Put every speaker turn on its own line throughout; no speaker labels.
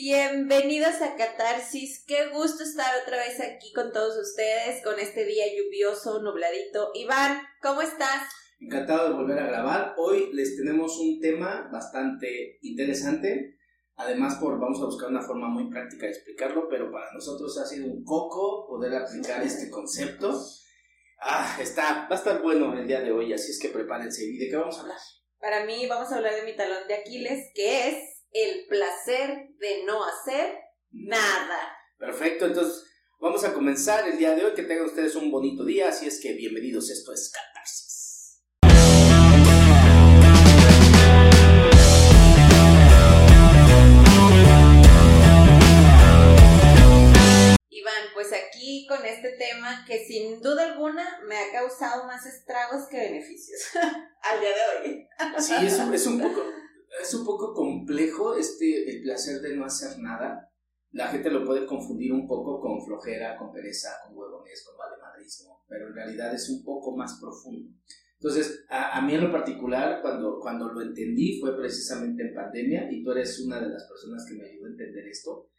Bienvenidos a Catarsis. Qué gusto estar otra vez aquí con todos ustedes con este día lluvioso, nubladito. Iván, ¿cómo estás?
Encantado de volver a grabar. Hoy les tenemos un tema bastante interesante. Además, por, vamos a buscar una forma muy práctica de explicarlo, pero para nosotros ha sido un coco poder aplicar este concepto. Ah, está, va a estar bueno el día de hoy, así es que prepárense. ¿Y de qué vamos a hablar?
Para mí vamos a hablar de mi talón de Aquiles, que es el placer de no hacer nada.
Perfecto, entonces vamos a comenzar el día de hoy. Que tengan ustedes un bonito día, así es que bienvenidos. Esto es Catarsis.
Iván, pues aquí con este tema que sin duda alguna me ha causado más estragos que beneficios al día de hoy.
Sí, es, un- es un poco, es un poco complejo este, el placer de no hacer nada. La gente lo puede confundir un poco con flojera, con pereza, con huevones, con valemadrismo, pero en realidad es un poco más profundo. Entonces, a, a mí en lo particular, cuando, cuando lo entendí fue precisamente en pandemia y tú eres una de las personas que me ayudó a entender esto.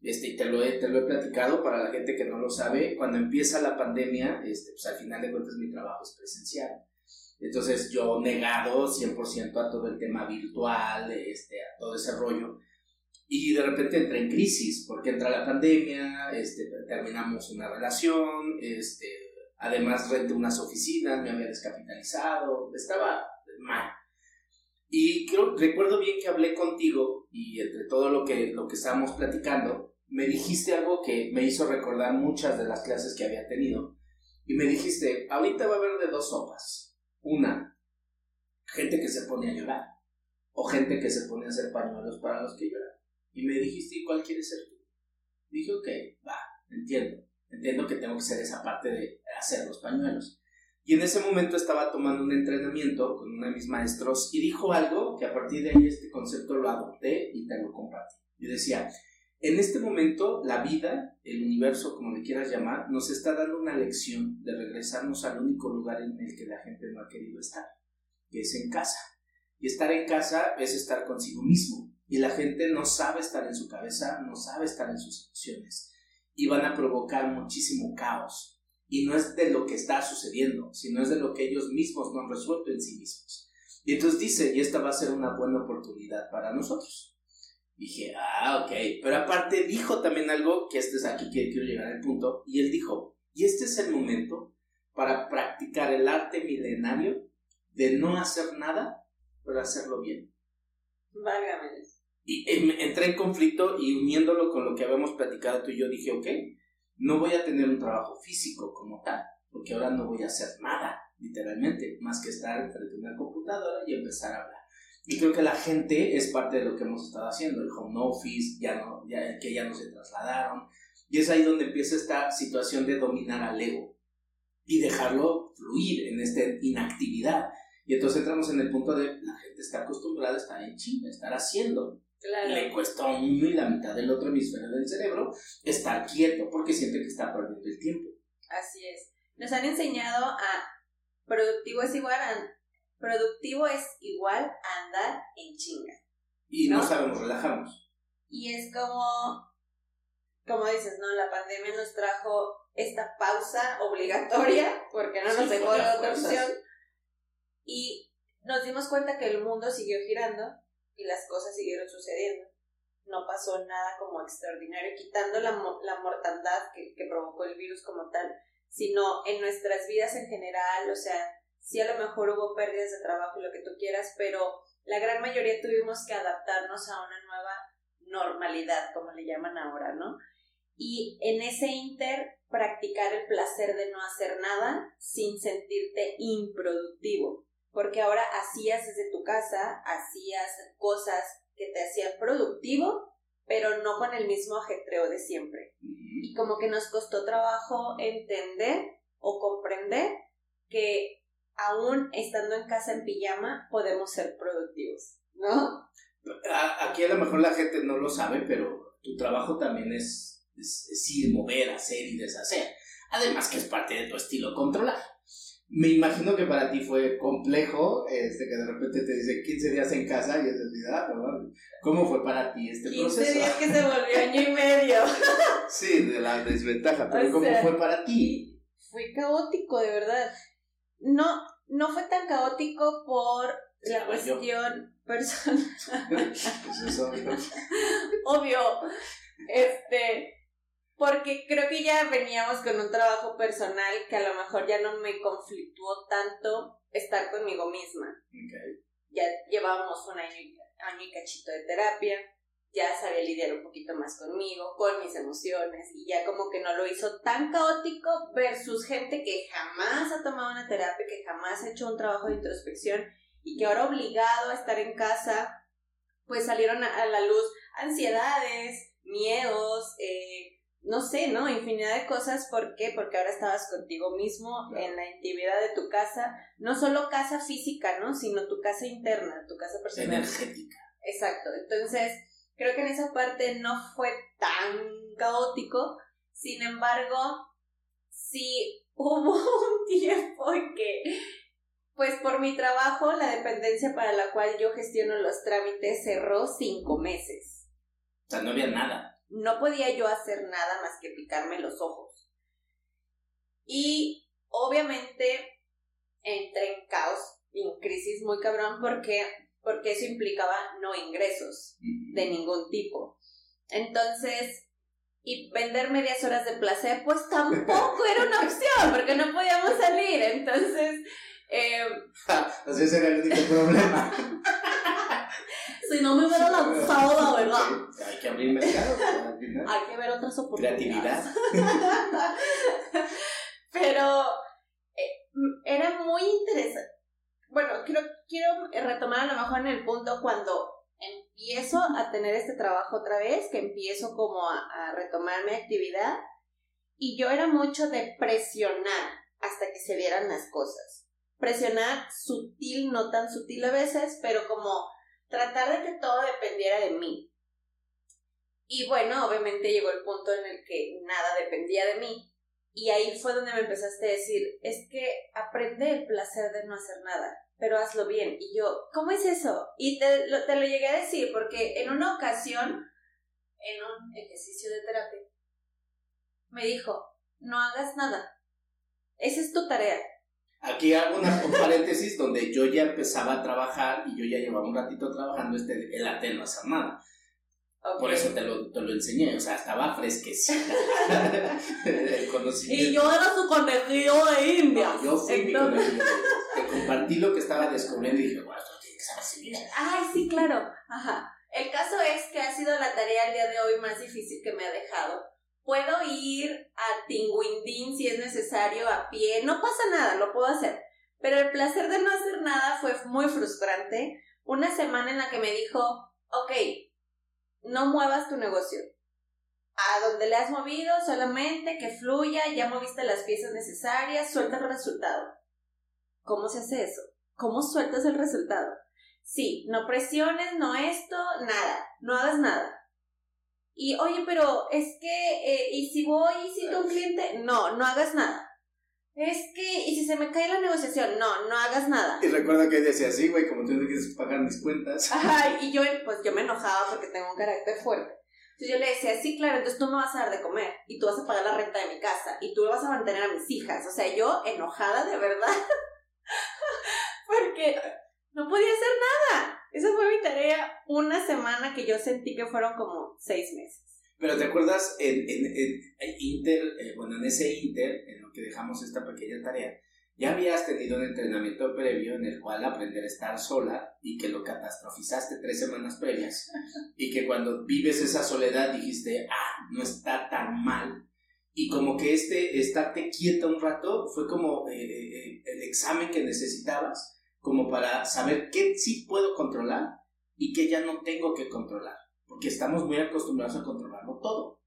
Este, y te lo, he, te lo he platicado para la gente que no lo sabe. Cuando empieza la pandemia, este, pues al final de cuentas mi trabajo es presencial. Entonces yo negado 100% a todo el tema virtual, este, a todo ese rollo. Y de repente entré en crisis, porque entra la pandemia, este, terminamos una relación, este, además renté unas oficinas, me había descapitalizado, estaba mal. Y creo, recuerdo bien que hablé contigo y entre todo lo que, lo que estábamos platicando, me dijiste algo que me hizo recordar muchas de las clases que había tenido. Y me dijiste, ahorita va a haber de dos sopas. Una, gente que se pone a llorar. O gente que se pone a hacer pañuelos para los que lloran. Y me dijiste, ¿y cuál quieres ser tú? Dije, ok, va, entiendo. Entiendo que tengo que ser esa parte de hacer los pañuelos. Y en ese momento estaba tomando un entrenamiento con uno de mis maestros y dijo algo que a partir de ahí este concepto lo adopté y te lo compartí. Yo decía, en este momento la vida, el universo, como le quieras llamar, nos está dando una lección de regresarnos al único lugar en el que la gente no ha querido estar, que es en casa. Y estar en casa es estar consigo mismo. Y la gente no sabe estar en su cabeza, no sabe estar en sus emociones. Y van a provocar muchísimo caos. Y no es de lo que está sucediendo, sino es de lo que ellos mismos no han resuelto en sí mismos. Y entonces dice, y esta va a ser una buena oportunidad para nosotros. Dije, ah, ok. Pero aparte dijo también algo, que este es aquí que quiero llegar al punto, y él dijo, y este es el momento para practicar el arte milenario de no hacer nada, pero hacerlo bien.
Válgame.
Y em, entré en conflicto y uniéndolo con lo que habíamos platicado tú y yo, dije, ok, no voy a tener un trabajo físico como tal, porque ahora no voy a hacer nada, literalmente, más que estar frente a una computadora y empezar a hablar. Y creo que la gente es parte de lo que hemos estado haciendo, el home office, ya no, ya, que ya no se trasladaron, y es ahí donde empieza esta situación de dominar al ego y dejarlo fluir en esta inactividad. Y entonces entramos en el punto de la gente está acostumbrada a estar en chinga, estar haciendo.
Claro.
Le cuesta a uno y la mitad del otro hemisferio del cerebro estar quieto porque siente que está perdiendo el tiempo.
Así es. Nos han enseñado a productivo es igual a productivo es igual a andar en chinga.
Y no,
¿No?
sabemos relajarnos.
Y es como, como dices, ¿no? La pandemia nos trajo esta pausa obligatoria porque no
Sí,
nos dejó
fue
de
a
otra opción. Y nos dimos cuenta que el mundo siguió girando y las cosas siguieron sucediendo. No pasó nada como extraordinario, quitando la, la mortandad que, que provocó el virus como tal, sino en nuestras vidas en general, o sea, sí a lo mejor hubo pérdidas de trabajo y lo que tú quieras, pero la gran mayoría tuvimos que adaptarnos a una nueva normalidad, como le llaman ahora, ¿no? Y en ese inter, practicar el placer de no hacer nada sin sentirte improductivo, porque ahora hacías desde tu casa, hacías cosas que te hacían productivo, pero no con el mismo ajetreo de siempre. Y como que nos costó trabajo entender o comprender que aún estando en casa en pijama podemos ser productivos, ¿no?
Aquí a lo mejor la gente no lo sabe, pero tu trabajo también es, es, es ir, mover, hacer y deshacer. Además que es parte de tu estilo controlar. Me imagino que para ti fue complejo, este, que de repente te dice 15 días en casa y es realidad, ¿no? ¿Cómo fue para ti este
15
proceso?
días que se volvió año y medio.
Sí, de la desventaja, pero
O
¿cómo
sea,
fue para ti?
Fue caótico, de verdad. No, no fue tan caótico por la
Ya, yo.
cuestión personal.
Eso, ¿no?
Obvio. Este. Porque creo que ya veníamos con un trabajo personal que a lo mejor ya no me conflictuó tanto estar conmigo misma. Ya llevábamos un año, y- año y cachito de terapia, ya sabía lidiar un poquito más conmigo, con mis emociones, y ya como que no lo hizo tan caótico versus gente que jamás ha tomado una terapia, que jamás ha hecho un trabajo de introspección y que ahora obligado a estar en casa, pues salieron a, a la luz ansiedades, miedos, eh, no sé, ¿no? Infinidad de cosas. ¿Por qué? Porque ahora estabas contigo mismo
Claro.
en la intimidad de tu casa, no solo casa física, ¿no? Sino tu casa interna, tu casa personal.
Energética.
Exacto. Entonces, creo que en esa parte no fue tan caótico. Sin embargo, sí hubo un tiempo en que, pues por mi trabajo, la dependencia para la cual yo gestiono los trámites cerró cinco meses.
O sea, no había nada.
No podía yo hacer nada más que picarme los ojos. Y obviamente entré en caos en crisis muy cabrón porque, porque eso implicaba no ingresos de ningún tipo. Entonces, y vender medias horas de placer, pues tampoco era una opción, porque no podíamos salir. Entonces, eh,
ese era el único problema.
si no me hubiera lanzado, la verdad,
Hay que abrir mercado.
hay que ver otras oportunidades.
Creatividad.
Pero eh, era muy interesante. Bueno, quiero, quiero retomar a lo mejor en el punto cuando empiezo a tener este trabajo otra vez, que empiezo como a, a retomar mi actividad, y yo era mucho de presionar hasta que se dieran las cosas. Presionar sutil, no tan sutil a veces, pero como tratar de que todo dependiera de mí. Y bueno, obviamente llegó el punto en el que nada dependía de mí, y ahí fue donde me empezaste a decir, es que aprende el placer de no hacer nada, pero hazlo bien. Y yo, ¿cómo es eso? Y te lo, te lo llegué a decir porque en una ocasión, en un ejercicio de terapia, me dijo, no hagas nada. Esa es tu tarea.
Aquí hago una, un paréntesis donde yo ya empezaba a trabajar y yo ya llevaba un ratito trabajando este, el arte no hacer nada.
Ok.
Por eso te lo, te lo enseñé, o sea, estaba fresquecita el conocimiento.
Y yo era su conejillo de India.
No, yo fui mi
Entonces-
conejillo. Te compartí lo que estaba descubriendo y dije, bueno, esto tiene que ser así.
Ay, sí, claro. Ajá. El caso es que ha sido la tarea el día de hoy más difícil que me ha dejado. Puedo ir a Tinguindín si es necesario a pie, no pasa nada, lo puedo hacer. Pero el placer de no hacer nada fue muy frustrante. Una semana en la que me dijo, ok, no muevas tu negocio. A donde le has movido, solamente que fluya, ya moviste las piezas necesarias, suelta el resultado. ¿Cómo se hace eso? ¿Cómo sueltas el resultado? Sí, no presiones, no esto, nada, no hagas nada. Y oye, pero es que, eh, ¿y si voy y cito a un cliente? No, no hagas nada. Es que, ¿y si se me cae la negociación? No, no hagas nada.
Y recuerdo que decía así, güey, como tú no quieres pagar mis cuentas.
Ay, y yo, pues yo me enojaba porque tengo un carácter fuerte. Entonces yo le decía, sí, claro, entonces tú me vas a dar de comer y tú vas a pagar la renta de mi casa y tú vas a mantener a mis hijas. O sea, yo enojada de verdad. porque no podía hacer nada. Esa fue mi tarea una semana que yo sentí que fueron como seis meses.
Pero ¿te acuerdas en, en, en Inter, eh, bueno, en ese Inter, en lo que dejamos esta pequeña tarea, ya habías tenido un entrenamiento previo en el cual aprender a estar sola y que lo catastrofizaste tres semanas previas y que cuando vives esa soledad dijiste, ah, no está tan mal. Y como que este estarte quieta un rato fue como eh, eh, el examen que necesitabas como para saber qué sí puedo controlar y qué ya no tengo que controlar porque estamos muy acostumbrados a controlarlo todo.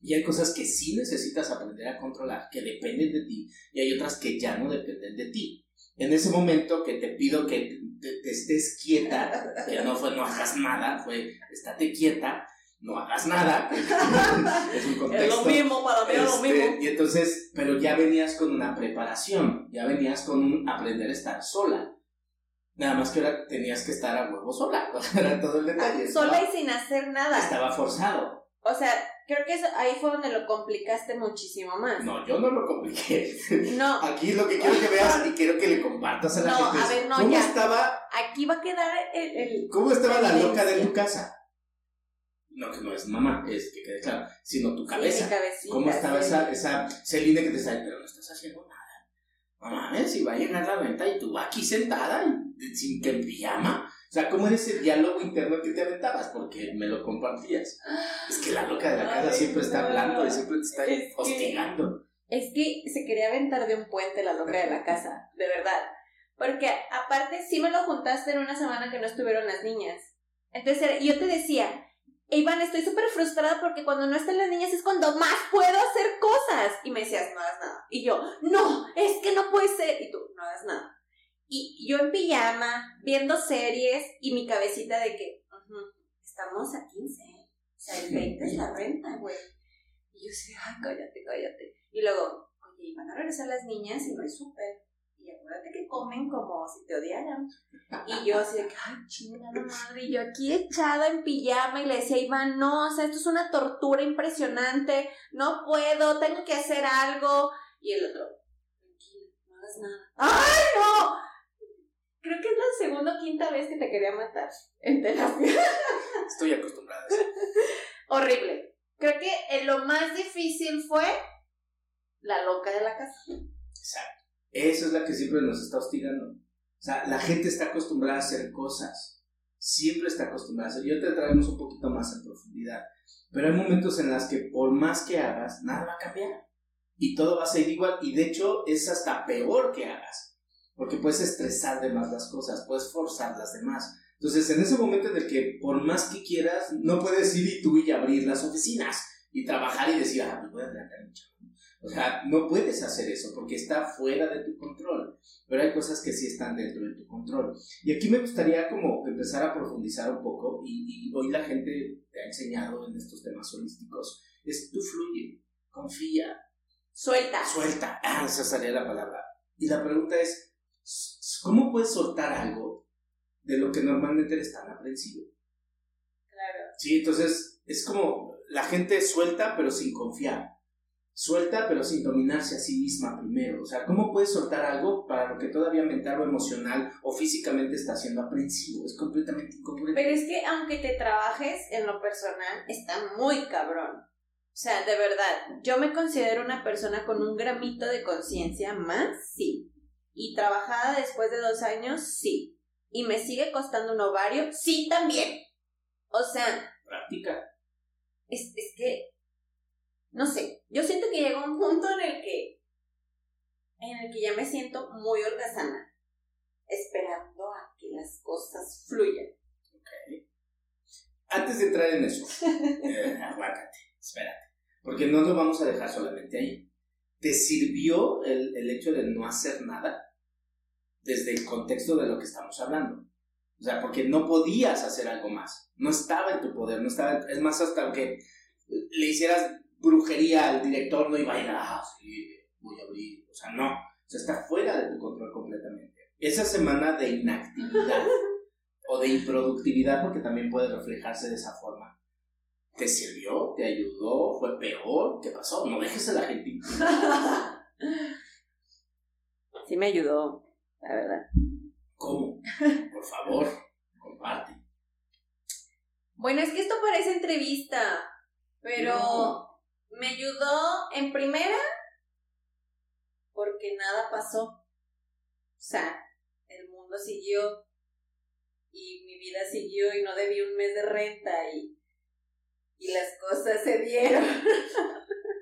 Y hay cosas que sí necesitas aprender a controlar, que dependen de ti, y hay otras que ya no dependen de ti. En ese momento que te pido que te, te estés quieta, que no fue no hagas nada, fue estate quieta, no hagas nada. es un contexto.
Es lo mismo, para mí es lo
Este,
mismo.
Y entonces, pero ya venías con una preparación, ya venías con un aprender a estar sola. Nada más que ahora tenías que estar a huevo sola, era todo el detalle.
Ah, Sola y sin hacer nada.
estaba forzado.
O sea, creo que eso- ahí fue donde lo complicaste muchísimo más.
No, yo no lo compliqué.
No,
Aquí lo que quiero que veas y quiero que le compartas a la
No,
gente
a ver, no,
cómo
ya.
estaba,
aquí va a quedar el... el-
cómo estaba la loca de tu casa. No, que no es mamá, es que quede claro, sino tu cabeza.
cabecita,
¿Cómo estaba
sí.
esa, esa Celine que te sale? Pero no estás haciendo nada. No mames, si va a llegar la venta y tú aquí sentada, y, sin que pijama. O sea, ¿cómo era ese diálogo interno que te aventabas? Porque me lo compartías. Es que la loca de la casa
Ay,
siempre está hablando y siempre te está
Es que-
hostigando.
Es que se quería aventar de un puente la loca de la casa, de verdad. Porque aparte sí me lo juntaste en una semana que no estuvieron las niñas. Entonces yo te decía, Iván, estoy súper frustrada porque cuando no están las niñas es cuando más puedo hacer cosas. Y me decías, no hagas nada. Y yo, no, es que no puede ser. Y tú, no hagas nada. Y yo en pijama, viendo series y mi cabecita de que, "Ujú, estamos a 15. O sea, el 20 es la renta, güey. Y yo sí, ay, cállate, cállate. Y luego, oye, y van a regresar las niñas y no hay súper. Y acuérdate que comen como si te odiaran. Y yo así de que, ay, chingada madre. Y yo aquí echada en pijama y le decía Iván, no, o sea, esto es una tortura impresionante. No puedo, tengo que hacer algo. Y el otro, tranquilo, no hagas nada. ¡Ay, no! Creo que es la segunda o quinta vez que te quería matar en terapia.
Estoy acostumbrada a eso.
Horrible. Creo que eh, lo más difícil fue la loca de la casa.
Exacto. Esa es la que siempre nos está hostigando. O sea, la gente está acostumbrada a hacer cosas. Siempre está acostumbrada a hacer. Yo te traemos un poquito más en profundidad. Pero hay momentos en los que por más que hagas, nada va a cambiar. Y todo va a seguir igual. Y de hecho es hasta peor que hagas. Porque puedes estresar de más las cosas, puedes forzar las demás. Entonces, en ese momento en el que por más que quieras, no puedes ir y tú y abrir las oficinas y trabajar y decir, ah, pues voy a tratar mucho. O sea, no puedes hacer eso porque está fuera de tu control. Pero hay cosas que sí están dentro de tu control. Y aquí me gustaría como empezar a profundizar un poco y, y hoy la gente te ha enseñado en estos temas holísticos. Es tú fluye, confía,
Suelta.
suelta. Ah, esa sería la palabra. Y la pregunta es, ¿cómo puedes soltar algo de lo que normalmente eres tan aprensivo?
Claro.
Sí, entonces es como la gente suelta pero sin confiar. Suelta pero sin dominarse a sí misma primero. O sea, ¿cómo puedes soltar algo para lo que todavía mental o emocional o físicamente está siendo aprensivo? Es completamente incongruente.
Pero es que aunque te trabajes en lo personal, está muy cabrón. O sea, de verdad, yo me considero una persona con un gramito de conciencia más, sí. Y trabajada después de dos años, sí. Y me sigue costando un ovario, sí también. O sea,
Práctica.
es, es que, no sé, yo siento que llega un punto en el que, en el que ya me siento muy holgazana, esperando a que las cosas fluyan.
Antes de entrar en eso, eh, espérate. Porque no lo vamos a dejar solamente ahí. ¿Te sirvió el, el hecho de no hacer nada? Desde el contexto de lo que estamos hablando. O sea, porque no podías hacer algo más. No estaba en tu poder, no estaba. Es más, hasta que le hicieras brujería al director, no iba a ir, ah, sí, voy a abrir. O sea, no. O sea, está fuera de tu control completamente. Esa semana de inactividad o de improductividad, porque también puede reflejarse de esa forma. ¿Te sirvió? ¿Te ayudó? ¿Fue peor? ¿Qué pasó? No dejes a la gente.
Sí me ayudó, la verdad.
¿Cómo? Por favor, comparte.
Bueno, es que esto parece entrevista, pero
No.
me ayudó en primera porque nada pasó. O sea, el mundo siguió y mi vida siguió y no debí un mes de renta y, y las cosas se dieron.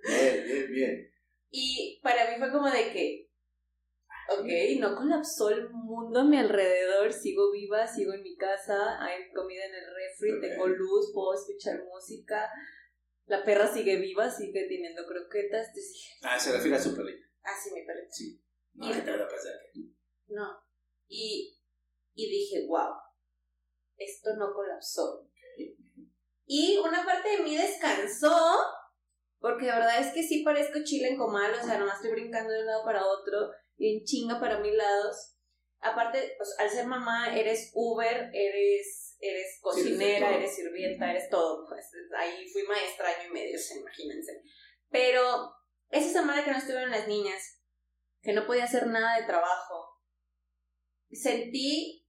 Bien, bien, bien.
Y para mí fue como de que, ok, no colapsó el mundo a mi alrededor, sigo viva, sigo en mi casa, hay comida en el refri, tengo luz, puedo escuchar música, la perra sigue viva, sigue teniendo croquetas, entonces
Ah, se refiere a su perrita.
ah, sí, mi perrita.
Sí. No, ¿qué te va a pasar?
No. Y, y dije, wow, esto no colapsó. Y una parte de mí descansó, porque la verdad es que sí parezco chile en comal, o sea, nomás estoy brincando de un lado para otro, y en chinga para mil lados. Aparte, pues, al ser mamá, eres Uber, eres, eres cocinera, eres sirvienta, eres todo. Pues, ahí fui maestra año y medio, imagínense. Pero esa semana que no estuvieron las niñas, que no podía hacer nada de trabajo, sentí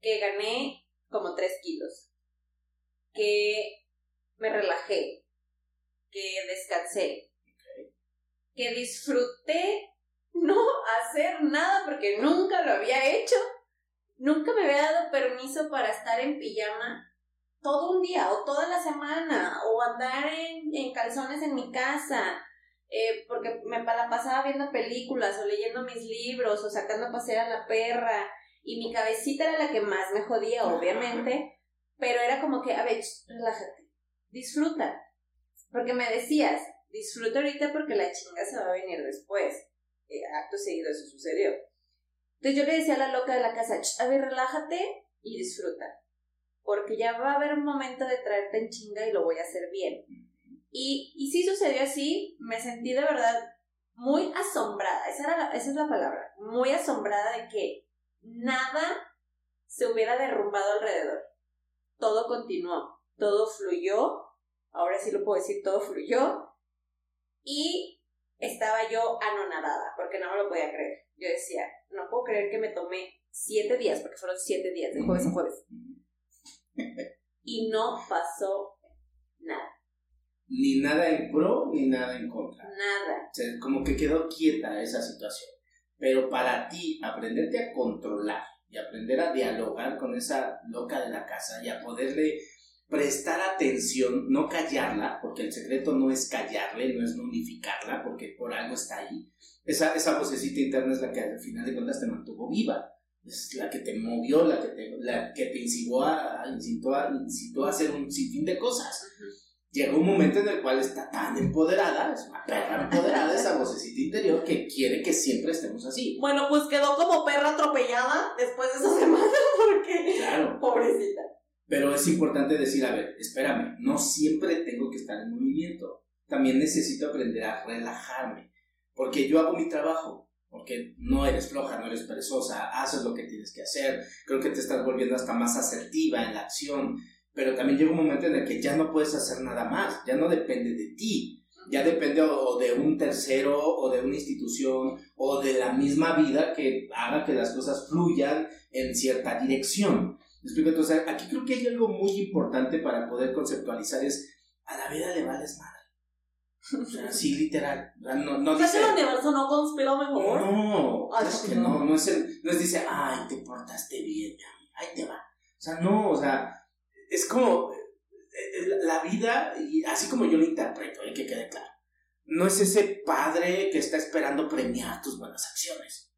que gané como 3 kilos, que me relajé, que descansé, que disfruté no hacer nada porque nunca lo había hecho. Nunca me había dado permiso para estar en pijama todo un día o toda la semana o andar en, calzones en mi casa. Eh, porque me la pasaba viendo películas o leyendo mis libros o sacando a pasear a la perra y mi cabecita era la que más me jodía, obviamente, pero era como que, a ver, relájate, disfruta, porque me decías, disfruta ahorita porque la chinga se va a venir después. Eh, acto seguido eso sucedió. Entonces yo le decía a la loca de la casa, a ver, relájate y disfruta, porque ya va a haber un momento de traerte en chinga y lo voy a hacer bien. Y, y sí sucedió así, me sentí de verdad muy asombrada, esa, era esa es la palabra, muy asombrada de que nada se hubiera derrumbado alrededor. Todo continuó, todo fluyó, ahora sí lo puedo decir, todo fluyó. Y estaba yo anonadada, porque no me lo podía creer. Yo decía, no puedo creer que me tomé siete días, porque fueron siete días, de jueves a jueves. Y no pasó nada.
Ni nada en pro, ni nada en contra.
Nada.
O sea, como que quedó quieta esa situación. Pero para ti, aprenderte a controlar y aprender a dialogar con esa loca de la casa y a poderle prestar atención, no callarla, porque el secreto no es callarle, no es unificarla, porque por algo está ahí. Esa, esa vocecita interna es la que al final de cuentas te mantuvo viva, es la que te movió, la que te, la que te incitó a, incitó a, incitó a hacer un sinfín de cosas. Llega un momento en el cual está tan empoderada, es una perra empoderada esa vocecita interior que quiere que siempre estemos así.
Bueno, pues quedó como perra atropellada después de esa semana porque...
Claro.
Pobrecita.
Pero es importante decir, a ver, espérame, no siempre tengo que estar en movimiento. También necesito aprender a relajarme. Porque yo hago mi trabajo. Porque no eres floja, no eres perezosa, haces lo que tienes que hacer. Creo que te estás volviendo hasta más asertiva en la acción. Pero también llega un momento en el que ya no puedes hacer nada más. Ya no depende de ti. Ya depende de un tercero o de una institución o de la misma vida que haga que las cosas fluyan en cierta dirección explico? Entonces, aquí creo que hay algo muy importante para poder conceptualizar es, a la vida le vales madre. O sea, sí, literal. No, no
dice, el universo no conspira mejor?
No, es que no, no es, el, no es dice, ay, te portaste bien, ahí te va. O sea, no, o sea, es como eh, la vida, y así como yo lo interpreto, hay que quede claro, no es ese padre que está esperando premiar tus buenas acciones.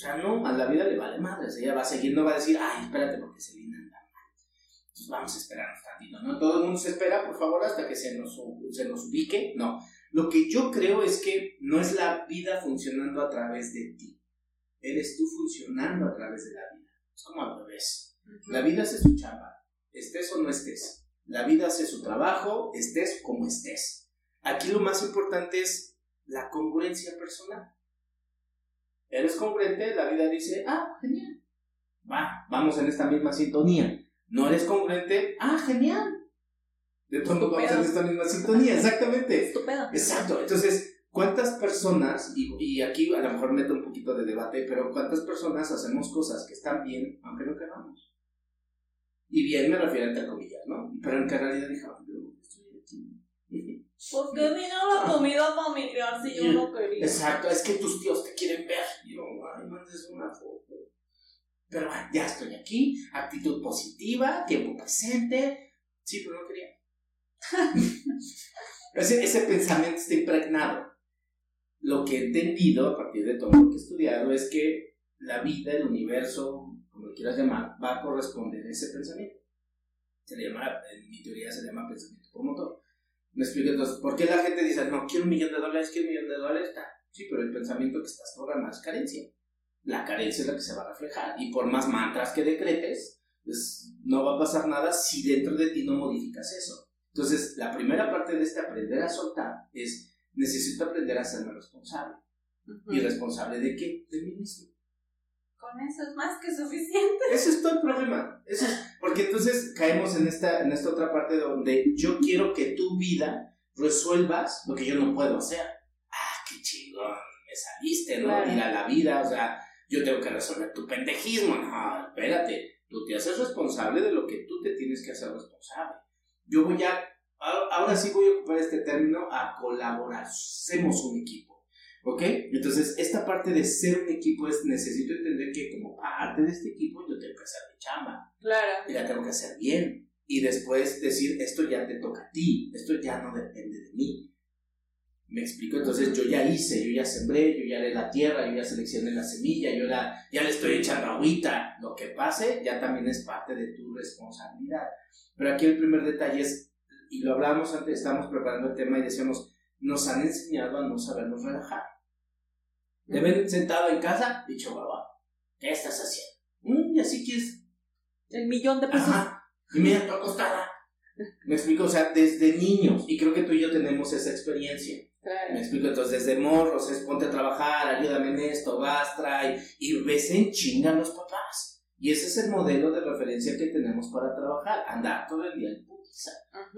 O sea, no, a la vida le vale madre. ella va a seguir, no va a decir, ay, espérate porque Selina anda mal. Entonces vamos a esperarnos tantito, ¿no? Todo el mundo se espera, por favor, hasta que se nos, se nos ubique. No. Lo que yo creo es que no es la vida funcionando a través de ti. Eres tú funcionando a través de la vida. Es como al revés. La vida hace su chamba, estés o no estés. La vida hace su trabajo, estés como estés. Aquí lo más importante es la congruencia personal. Eres congruente, la vida dice, ah, genial. Va, vamos en esta misma sintonía. No eres congruente, ah, genial. De pronto vamos en esta misma sintonía, exactamente.
Estupendo.
Exacto. Entonces, ¿cuántas personas, y, y, aquí a lo mejor meto un poquito de debate, pero ¿cuántas personas hacemos cosas que están bien aunque no queramos? Y bien me refiero entre comillas, ¿no? Pero en realidad dije,
aquí. ¿Por qué vino la comida familiar si yo no quería?
Exacto, es que tus tíos te quieren ver. Y yo, ay, mandes una foto. Pero ya estoy aquí, actitud positiva, tiempo presente. Sí, pero no quería. ese, ese pensamiento está impregnado. Lo que he entendido a partir de todo lo que he estudiado es que la vida, el universo, como lo quieras llamar, va a corresponder a ese pensamiento. Se le llama, en mi teoría se le llama pensamiento promotor. Me explico entonces, ¿por qué la gente dice, no, quiero un millón de dólares, quiero un millón de dólares? Está. Sí, pero el pensamiento que estás programando es carencia. La carencia es la que se va a reflejar. Y por más mantras que decretes, pues no va a pasar nada si dentro de ti no modificas eso. Entonces, la primera parte de este aprender a soltar es, necesito aprender a serme responsable. ¿Y responsable de qué? De mí mismo.
Con eso es más que suficiente.
Ese es todo el problema. Eso es, porque entonces caemos en esta, en esta otra parte donde yo quiero que tu vida resuelvas lo que yo no puedo hacer. Ah, qué chingón, me saliste, ¿no? Claro. a la vida, o sea, yo tengo que resolver tu pendejismo. No, espérate, tú te haces responsable de lo que tú te tienes que hacer responsable. Yo voy a, ahora sí voy a ocupar este término, a colaborar, hacemos un equipo. ¿Ok? Entonces, esta parte de ser un equipo es, necesito entender que como parte de este equipo yo tengo que hacer mi chamba.
Claro.
Y la tengo que hacer bien. Y después decir, esto ya te toca a ti, esto ya no depende de mí. ¿Me explico? Entonces yo ya hice, yo ya sembré, yo ya le la tierra, yo ya seleccioné la semilla, yo la, ya le estoy echando agüita. Lo que pase ya también es parte de tu responsabilidad. Pero aquí el primer detalle es, y lo hablábamos antes, estábamos preparando el tema y decíamos, nos han enseñado a no sabernos relajar. Te ven sentado en casa, dicho guau, ¿qué estás haciendo? Mm, y así quieres.
El millón de pesos.
Ajá. Y mira, tu acostada. Me explico, o sea, desde niños, y creo que tú y yo tenemos esa experiencia.
Claro.
Me explico, entonces desde morros es ponte a trabajar, ayúdame en esto, vas, trae, y ves en chinga a los papás. Y ese es el modelo de referencia que tenemos para trabajar, andar todo el día en putiza,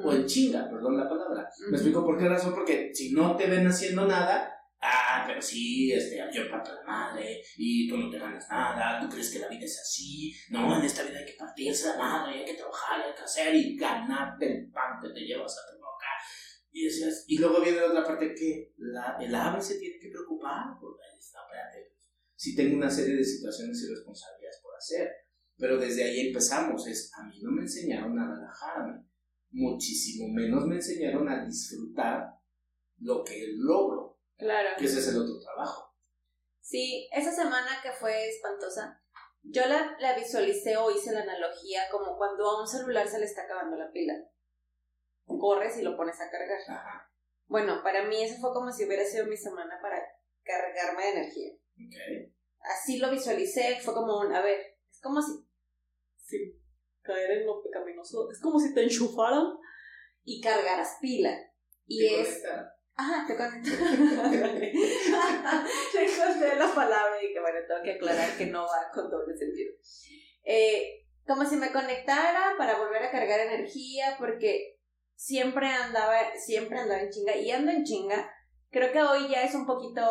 o en chinga, perdón la palabra. Me explico por qué razón, porque si no te ven haciendo nada, ah, pero sí, este, yo parto la madre, y tú no te ganas nada, tú crees que la vida es así, no, en esta vida hay que partirse la madre, hay que trabajar, hay que hacer y ganarte el pan que te llevas a tu boca. Y decías, y luego viene la otra parte que la, el ave se tiene que preocupar, porque está, espérate, si tengo una serie de situaciones y responsabilidades por hacer, pero desde ahí empezamos, es, a mí no me enseñaron a relajarme, muchísimo menos me enseñaron a disfrutar lo que logro
Claro.
Que ese es el otro trabajo.
Sí, esa semana que fue espantosa, yo la, la visualicé o hice la analogía como cuando a un celular se le está acabando la pila. Corres y lo pones a cargar.
Ajá.
Bueno, para mí eso fue como si hubiera sido mi semana para cargarme de energía.
Okay.
Así lo visualicé, fue como un, a ver, es como si, si caer en lo pecaminoso, es como si te enchufaran y cargaras pila. Y es...
Conecta.
Ajá, te conecté. te la palabra y que bueno, tengo que aclarar que no va con doble sentido. Eh, como si me conectara para volver a cargar energía, porque siempre andaba, siempre andaba en chinga, y ando en chinga. Creo que hoy ya es un poquito,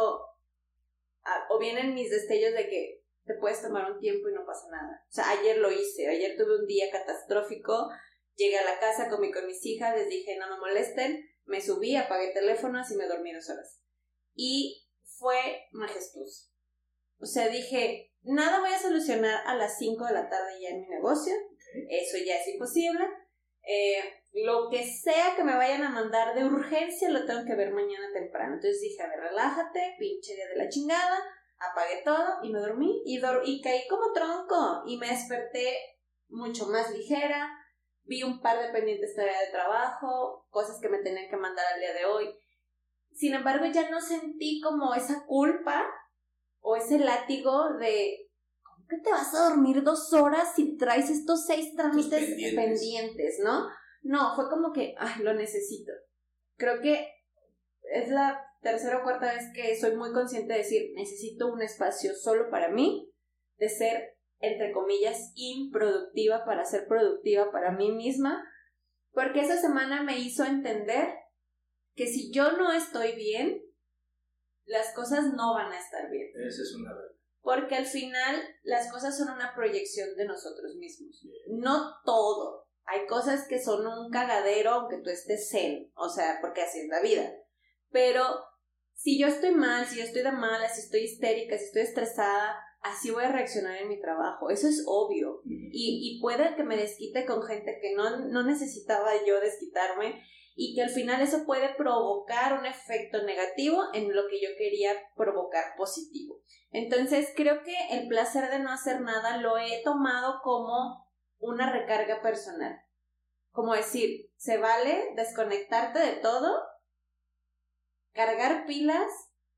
ah, o vienen mis destellos de que te puedes tomar un tiempo y no pasa nada. O sea, ayer lo hice, ayer tuve un día catastrófico, llegué a la casa, comí con mis hijas, les dije no me molesten, me subí, apagué teléfonos y me dormí dos horas. Y fue majestuoso. O sea, dije, nada voy a solucionar a las 5 de la tarde ya en mi negocio. Eso ya es imposible. Eh, lo que sea que me vayan a mandar de urgencia lo tengo que ver mañana temprano. Entonces dije, a ver, relájate, pinche día de la chingada. Apagué todo y me dormí y, dor y caí como tronco y me desperté mucho más ligera, vi un par de pendientes todavía de trabajo, cosas que me tenían que mandar al día de hoy. Sin embargo, ya no sentí como esa culpa o ese látigo de ¿cómo que te vas a dormir dos horas si traes estos seis trámites pendientes. pendientes, ¿no? No, fue como que, ay, lo necesito. Creo que es la tercera o cuarta vez que soy muy consciente de decir, necesito un espacio solo para mí, de ser entre comillas, improductiva para ser productiva para mí misma, porque esa semana me hizo entender que si yo no estoy bien, las cosas no van a estar bien.
Esa es una verdad.
Porque al final las cosas son una proyección de nosotros mismos. No todo. Hay cosas que son un cagadero aunque tú estés zen, o sea, porque así es la vida. Pero si yo estoy mal, si yo estoy de mala, si estoy histérica, si estoy estresada, así voy a reaccionar en mi trabajo. Eso es obvio. Y, y puede que me desquite con gente que no, no necesitaba yo desquitarme y que al final eso puede provocar un efecto negativo en lo que yo quería provocar positivo. Entonces creo que el placer de no hacer nada lo he tomado como una recarga personal. Como decir, se vale desconectarte de todo, cargar pilas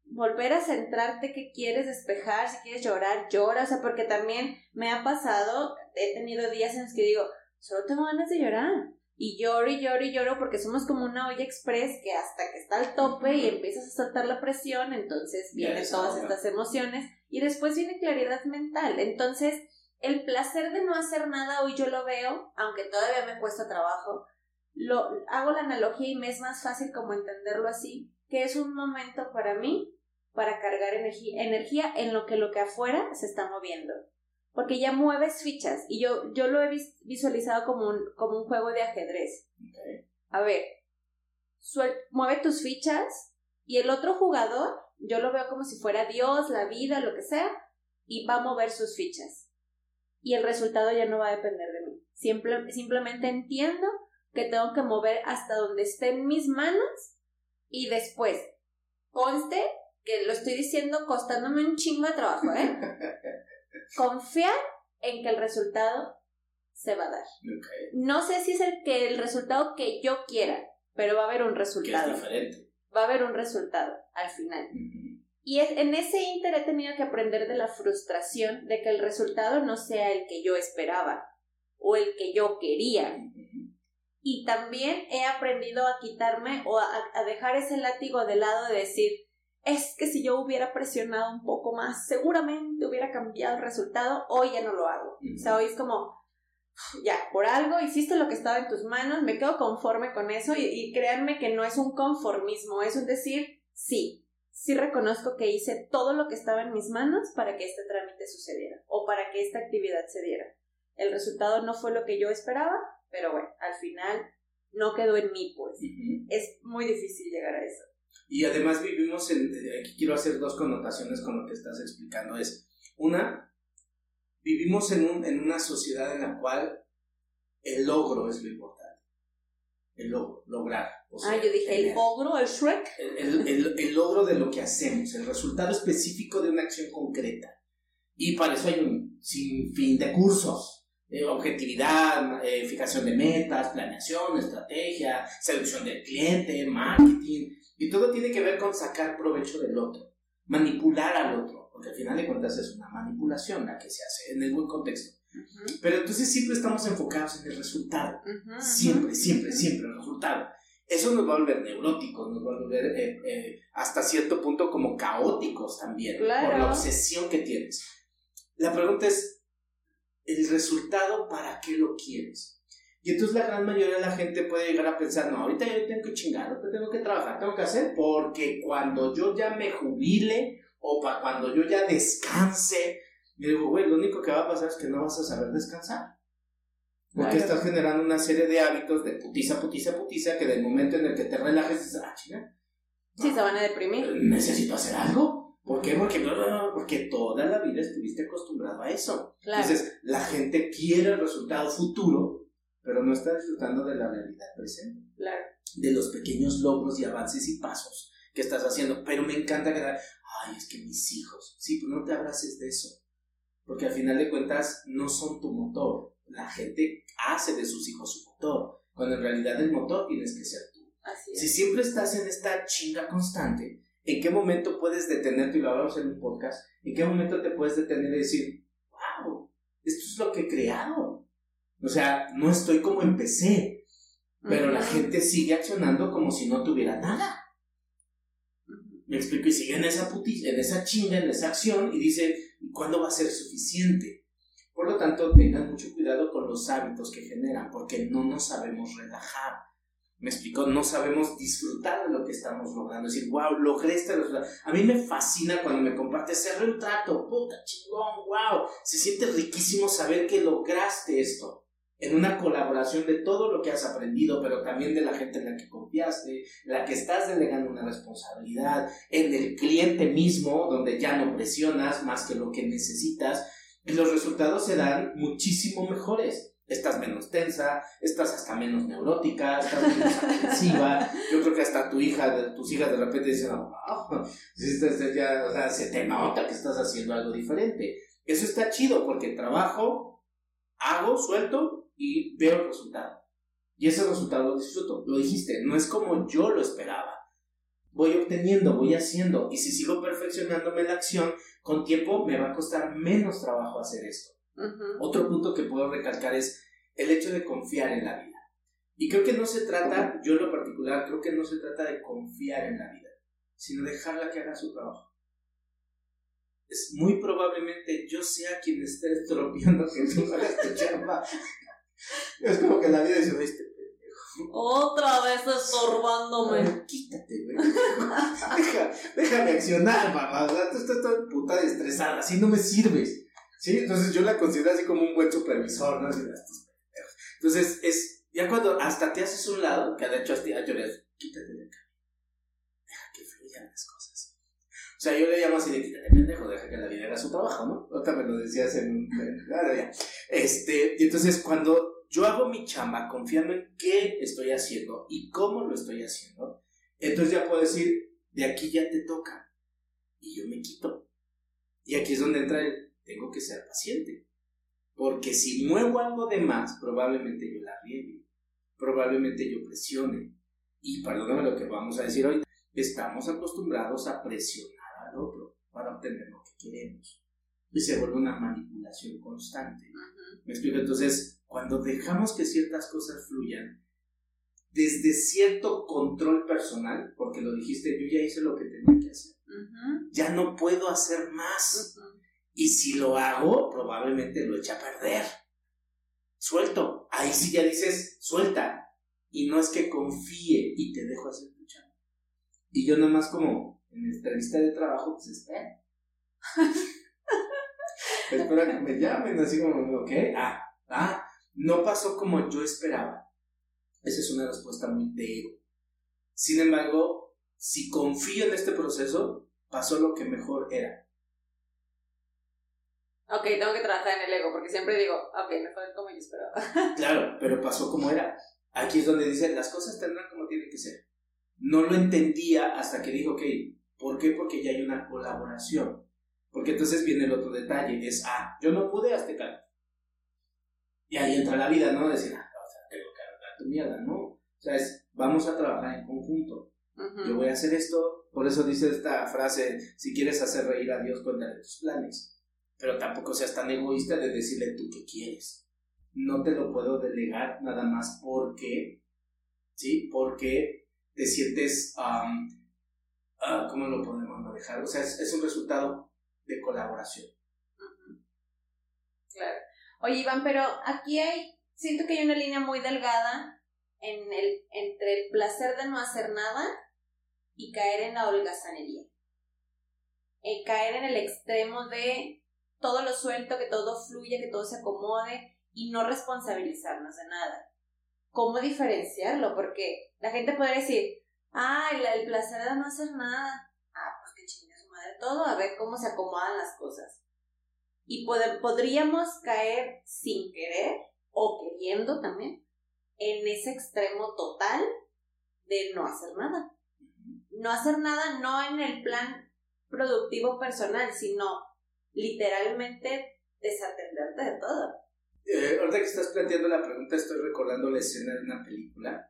volver a centrarte que quieres despejar, si quieres llorar, llora, o sea, porque también me ha pasado, he tenido días en los que digo, solo tengo ganas de llorar. y lloro y lloro y lloro porque somos como una olla express que hasta que está al tope y empiezas a soltar la presión, entonces vienen todas estas emociones y después viene claridad mental. Entonces, el placer de no hacer nada hoy yo lo veo, aunque todavía me cuesta trabajo, lo hago la analogía y me es más fácil como entenderlo así, que es un momento para mí para cargar energía, en lo que lo que afuera se está moviendo porque ya mueves fichas y yo, yo lo he visualizado como un, como un juego de ajedrez. A ver, mueve tus fichas y el otro jugador, yo lo veo como si fuera Dios, la vida, lo que sea, y va a mover sus fichas. Y el resultado ya no va a depender de mí. simplemente entiendo que tengo que mover hasta donde estén mis manos y después, conste que lo estoy diciendo costándome un chingo de trabajo, ¿eh? confiar en que el resultado se va a dar. No sé si es el que el resultado que yo quiera, pero va a haber un resultado.
es diferente.
Va a haber un resultado al final. Y en ese inter he tenido que aprender de la frustración de que el resultado no sea el que yo esperaba o el que yo quería. Y también he aprendido a quitarme o a dejar ese látigo de lado de decir, es que si yo hubiera presionado un poco más, seguramente hubiera cambiado el resultado, hoy ya no lo hago. O sea, hoy es como, ya, por algo hiciste lo que estaba en tus manos, me quedo conforme con eso y, y créanme que no es un conformismo, es un decir, sí, sí reconozco que hice todo lo que estaba en mis manos para que este trámite sucediera o para que esta actividad se diera. El resultado no fue lo que yo esperaba, pero bueno, al final no quedó en mí, pues. Es muy difícil llegar a eso.
Y además vivimos en, eh, aquí quiero hacer dos connotaciones con lo que estás explicando, es una, vivimos en, un, en una sociedad en la cual el logro es lo importante. El logro, lograr.
ah, yo dije, el, logro, el Shrek.
El, el, el, logro de lo que hacemos, el resultado específico de una acción concreta. Y para eso hay un sinfín de cursos. Eh, objetividad, eh, fijación de metas, planeación, estrategia, selección del cliente, marketing, y todo tiene que ver con sacar provecho del otro, manipular al otro, porque al final de cuentas es una manipulación la que se hace en el buen contexto. Pero entonces siempre estamos enfocados en el resultado. siempre, siempre, siempre el resultado. Eso nos va a volver neuróticos, nos va a volver eh, eh, hasta cierto punto como caóticos también, por la obsesión que tienes. La pregunta es, ¿el resultado para qué lo quieres? Y entonces la gran mayoría de la gente puede llegar a pensar, no, ahorita yo tengo que chingar, ahorita tengo que trabajar, tengo que hacer, porque cuando yo ya me jubile o para cuando yo ya descanse, yo digo, güey, lo único que va a pasar es que no vas a saber descansar. Porque estás generando una serie de hábitos de putiza, putiza, putiza, que del momento en el que te relajes, dices, ah, chinga.
Sí, se van a deprimir.
Necesito hacer algo. ¿Por qué? Porque, porque toda la vida estuviste acostumbrado a eso. Entonces, la gente quiere el resultado futuro pero no está disfrutando de la realidad presente.
Claro.
De los pequeños logros y avances y pasos que estás haciendo. Pero me encanta que, ay, es que mis hijos, sí, pero no te abraces de eso. Porque al final de cuentas no son tu motor. La gente hace de sus hijos su motor, cuando en realidad el motor tienes que ser tú.
Así
es. Si siempre estás en esta chinga constante, ¿en qué momento puedes detenerte? Y lo hablamos en un podcast. ¿En qué momento te puedes detener y decir, wow, esto es lo que he creado? O sea, no estoy como empecé, pero la gente sigue accionando como si no tuviera nada. Me explico, y sigue en esa en esa chinga, en esa acción, y dicen, ¿cuándo va a ser suficiente? Por lo tanto, tengan mucho cuidado con los hábitos que generan, porque no nos sabemos relajar. Me explico, no sabemos disfrutar de lo que estamos logrando. decir, wow, logré este resultado. A mí me fascina cuando me compartes, cerré un trato, puta chingón, wow. Se siente riquísimo saber que lograste esto en una colaboración de todo lo que has aprendido, pero también de la gente en la que confiaste, la que estás delegando una responsabilidad, en el cliente mismo, donde ya no presionas más que lo que necesitas, y los resultados serán muchísimo mejores. Estás menos tensa, estás hasta menos neurótica, estás menos agresiva. Yo creo que hasta tu hija, tus hijas de repente dicen, oh, ya, o sea, se te nota que estás haciendo algo diferente. Eso está chido porque trabajo, hago, suelto y veo el resultado. Y ese resultado lo disfruto. Lo dijiste, no es como yo lo esperaba. Voy obteniendo, voy haciendo. Y si sigo perfeccionándome la acción, con tiempo me va a costar menos trabajo hacer esto. Otro punto que puedo recalcar es el hecho de confiar en la vida. Y creo que no se trata, yo en lo particular, creo que no se trata de confiar en la vida, sino dejarla que haga su trabajo. Es muy probablemente yo sea quien esté estropeando que tú hagas tu chamba. Es como que la vida dice, este
otra vez estorbándome.
quítate, güey. Deja, déjame accionar, mamá. Tú estás toda putada y estresada. Así no me sirves. ¿Sí? Entonces yo la considero así como un buen supervisor, ¿no? Entonces es. Ya cuando hasta te haces un lado, que de hecho hasta yo le quítate de acá. Deja que fluyan las cosas. O sea, yo le llamo así de quítate pendejo, deja que la vida haga su trabajo, ¿no? Otra me lo decías en un. Este, y entonces cuando yo hago mi chamba confiando en qué estoy haciendo y cómo lo estoy haciendo, entonces ya puedo decir, de aquí ya te toca. Y yo me quito. Y aquí es donde entra el, tengo que ser paciente. Porque si muevo algo de más, probablemente yo la riegue. Probablemente yo presione. Y perdóname lo que vamos a decir hoy, estamos acostumbrados a presionar al otro para obtener lo que queremos. Y se vuelve una manipulación constante. ¿Me explico? Entonces, cuando dejamos que ciertas cosas fluyan, desde cierto control personal, porque lo dijiste, yo ya hice lo que tenía que hacer, ya no puedo hacer más. Y si lo hago, probablemente lo eche a perder. Suelto. Ahí sí ya dices, suelta. Y no es que confíe y te dejo hacer tu chamba. Y yo nomás como en entrevista de trabajo, pues espera. espera que me llamen, así como, ok, ah, ah, no pasó como yo esperaba. Esa es una respuesta muy de ego. Sin embargo, si confío en este proceso, pasó lo que mejor era.
Ok, tengo que trabajar en el ego, porque siempre digo, ok, mejor como yo esperaba.
claro, pero pasó como era. Aquí es donde dice, las cosas tendrán como tienen que ser. No lo entendía hasta que dijo, ok, ¿por qué? Porque ya hay una colaboración. Porque entonces viene el otro detalle, es, ah, yo no pude hasta que y ahí entra la vida, ¿no? Decir, ah, o sea, tengo que arreglar tu mierda, ¿no? O sea, es, vamos a trabajar en conjunto. Yo voy a hacer esto, por eso dice esta frase, si quieres hacer reír a Dios, cuéntale tus planes. Pero tampoco seas tan egoísta de decirle tú qué quieres. No te lo puedo delegar nada más porque, ¿sí? Porque te sientes, um, ¿cómo lo podemos manejar? O sea, es, un resultado de colaboración.
Claro. Oye, Iván, pero aquí hay, siento que hay una línea muy delgada en el, entre el placer de no hacer nada y caer en la holgazanería. Caer en el extremo de todo lo suelto, que todo fluya, que todo se acomode y no responsabilizarnos de nada. ¿Cómo diferenciarlo? Porque la gente puede decir, ah, el, placer de no hacer nada. Ah, pues que chingue su madre todo, a ver cómo se acomodan las cosas y podríamos caer sin querer o queriendo también en ese extremo total de no hacer nada. No hacer nada no en el plan productivo personal, sino literalmente desatenderte de todo.
Eh, ahorita que estás planteando la pregunta, estoy recordando la escena de una película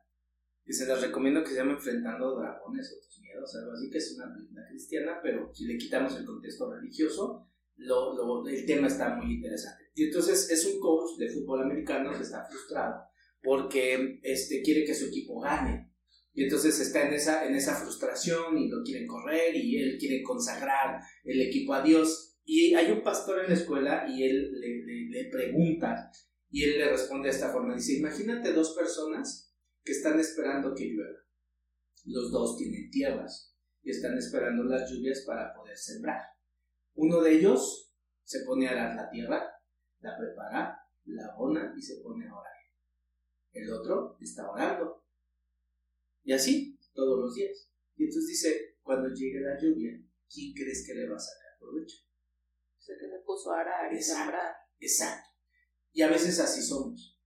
que se las recomiendo que se llama Enfrentando Dragones o Tus Miedos, algo así, que es una película cristiana, pero si le quitamos el contexto religioso, lo, el tema está muy interesante. Y entonces es un coach de fútbol americano que está frustrado porque este, quiere que su equipo gane. Y entonces está en esa, en esa frustración y lo quiere correr y él quiere consagrar el equipo a Dios. Y hay un pastor en la escuela y él le, pregunta y él le responde de esta forma. Dice, imagínate dos personas que están esperando que llueva. Los dos tienen tierras y están esperando las lluvias para poder sembrar. Uno de ellos se pone a arar la tierra, la prepara, la abona y se pone a orar. El otro está orando. Y así, todos los días. Y entonces dice, cuando llegue la lluvia, ¿quién crees que le va a sacar provecho?
Se que se puso a arar y sembrar.
Exacto. Y a veces así somos.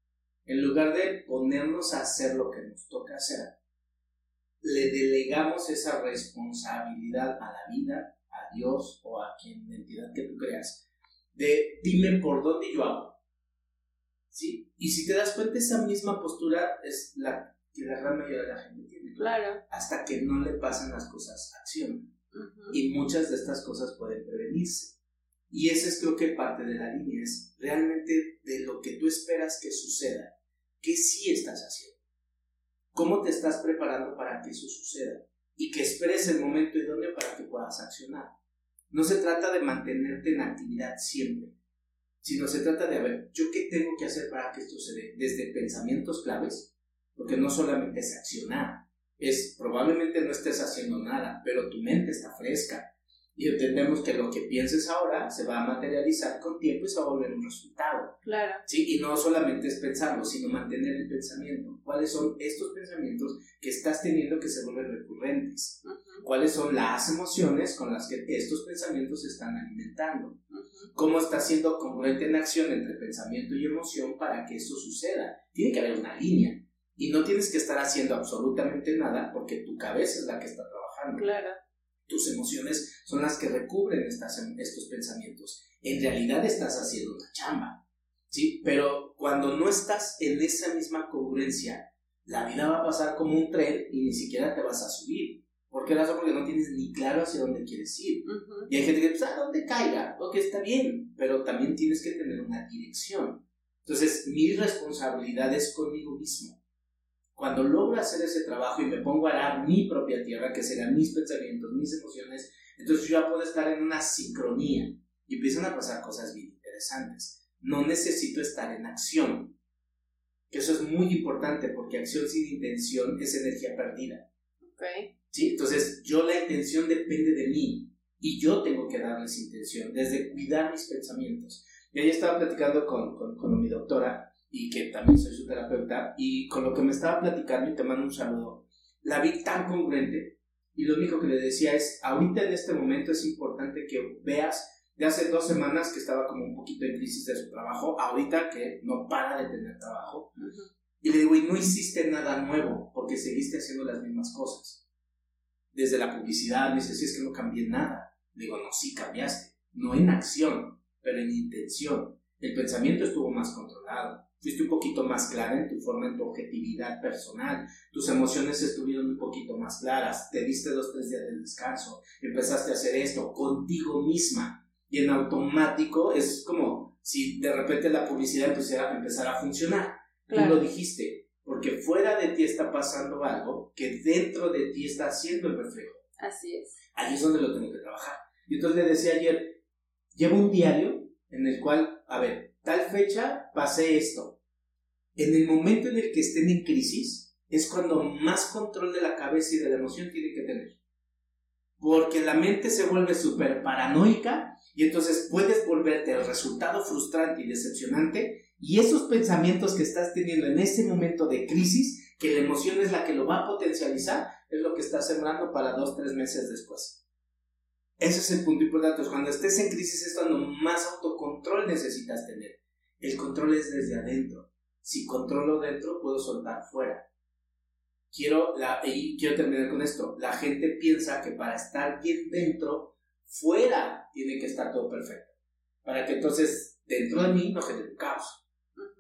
En lugar de ponernos a hacer lo que nos toca hacer, le delegamos esa responsabilidad a la vida a Dios o a quien entidad que tú creas, de dime por dónde yo hago. ¿Sí? Y si te das cuenta, esa misma postura es la que la gran mayoría de la gente tiene.
Claro.
Hasta que no le pasan las cosas a acción. Y muchas de estas cosas pueden prevenirse. Y esa es creo que parte de la línea, es realmente de lo que tú esperas que suceda, ¿qué sí estás haciendo? ¿Cómo te estás preparando para que eso suceda? Y que esperes el momento idóneo para que puedas accionar. No se trata de mantenerte en actividad siempre, sino se trata de, a ver, ¿yo qué tengo que hacer para que esto se dé? Desde pensamientos claves, porque no solamente es accionar, es probablemente no estés haciendo nada, pero tu mente está fresca, y entendemos que lo que pienses ahora se va a materializar con tiempo y se va a volver un resultado.
Claro.
¿sí? Y no solamente es pensarlo, sino mantener el pensamiento. ¿Cuáles son estos pensamientos que estás teniendo que se vuelven recurrentes? ¿Cuáles son las emociones con las que estos pensamientos se están alimentando? ¿Cómo está siendo congruente en acción entre pensamiento y emoción para que eso suceda? Tiene que haber una línea. Y no tienes que estar haciendo absolutamente nada porque tu cabeza es la que está trabajando.
Claro
tus emociones son las que recubren estas, estos pensamientos. En realidad estás haciendo una chamba, ¿sí? Pero cuando no estás en esa misma congruencia, la vida va a pasar como un tren y ni siquiera te vas a subir. ¿Por qué razón? Porque no tienes ni claro hacia dónde quieres ir. Y hay gente que pues, ¿a dónde caiga? Ok, está bien, pero también tienes que tener una dirección. Entonces, mi responsabilidad es conmigo mismo. Cuando logro hacer ese trabajo y me pongo a arar mi propia tierra, que serán mis pensamientos, mis emociones, entonces yo ya puedo estar en una sincronía y empiezan a pasar cosas bien interesantes. No necesito estar en acción. Que eso es muy importante porque acción sin intención es energía perdida.
Okay.
¿Sí? Entonces, yo la intención depende de mí y yo tengo que darles intención, desde cuidar mis pensamientos. Y ahí estaba platicando con, con, con mi doctora y que también soy su terapeuta, y con lo que me estaba platicando, y te mando un saludo, la vi tan congruente, y lo único que le decía es, ahorita en este momento es importante que veas, de hace dos semanas que estaba como un poquito en crisis de su trabajo, ahorita que no para de tener trabajo, y le digo, y no hiciste nada nuevo, porque seguiste haciendo las mismas cosas. Desde la publicidad, me dice, si es que no cambié nada. Le digo, no, sí cambiaste, no en acción, pero en intención. El pensamiento estuvo más controlado fuiste un poquito más clara en tu forma, en tu objetividad personal, tus emociones estuvieron un poquito más claras, te diste dos, tres días de descanso, empezaste a hacer esto contigo misma y en automático es como si de repente la publicidad empezara, empezara a funcionar. Tú lo dijiste, porque fuera de ti está pasando algo que dentro de ti está haciendo el reflejo.
Así es.
Ahí es donde lo tengo que trabajar. Y entonces le decía ayer, llevo un diario en el cual, a ver, tal fecha pasé esto. En el momento en el que estén en crisis, es cuando más control de la cabeza y de la emoción tiene que tener. Porque la mente se vuelve súper paranoica y entonces puedes volverte el resultado frustrante y decepcionante y esos pensamientos que estás teniendo en ese momento de crisis, que la emoción es la que lo va a potencializar, es lo que estás sembrando para dos, tres meses después. Ese es el punto importante. Cuando estés en crisis es cuando más autocontrol necesitas tener. El control es desde adentro. Si controlo dentro, puedo soltar fuera. Quiero, quiero terminar con esto. La gente piensa que para estar bien dentro, fuera tiene que estar todo perfecto. Para que entonces dentro de mí no genere un caos.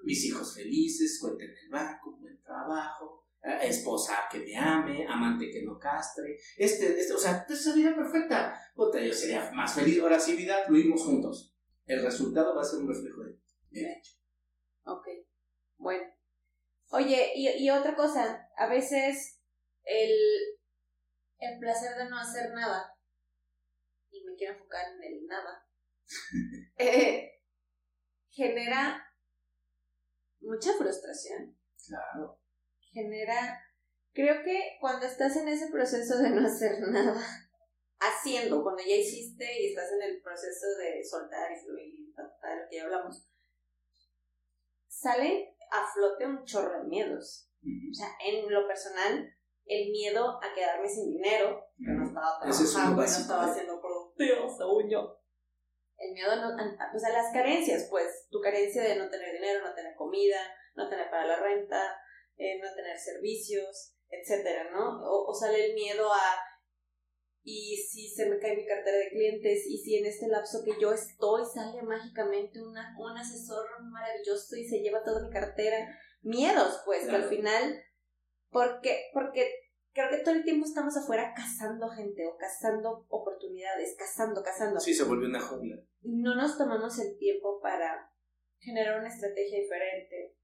Mis hijos felices, cuenten el banco, buen trabajo, eh, esposa que me ame, amante que no castre. Este, este, o sea, esa vida perfecta. Puta, yo sería más feliz. Ahora sí, vida, fluimos juntos. El resultado va a ser un reflejo de hecho.
Ok, bueno. Oye, y, y otra cosa, a veces el, el placer de no hacer nada, y me quiero enfocar en el nada, eh, genera mucha frustración.
Claro.
Genera, creo que cuando estás en ese proceso de no hacer nada, haciendo, cuando ya hiciste y estás en el proceso de soltar y fluir, lo que ya hablamos, sale a flote un chorro de miedos. O sea, en lo personal, el miedo a quedarme sin dinero, que no estaba trabajando, no estaba haciendo productivo, según yo. El miedo a, pues a las carencias, pues, tu carencia de no tener dinero, no tener comida, no tener para la renta, eh, no tener servicios, etcétera, ¿no? o sale el miedo a y si se me cae mi cartera de clientes y si en este lapso que yo estoy sale mágicamente una, un asesor maravilloso y se lleva toda mi cartera. Miedos, pues, que al final, porque, porque creo que todo el tiempo estamos afuera cazando gente o cazando oportunidades, cazando, cazando.
Sí, se volvió una jungla.
No nos tomamos el tiempo para generar una estrategia diferente,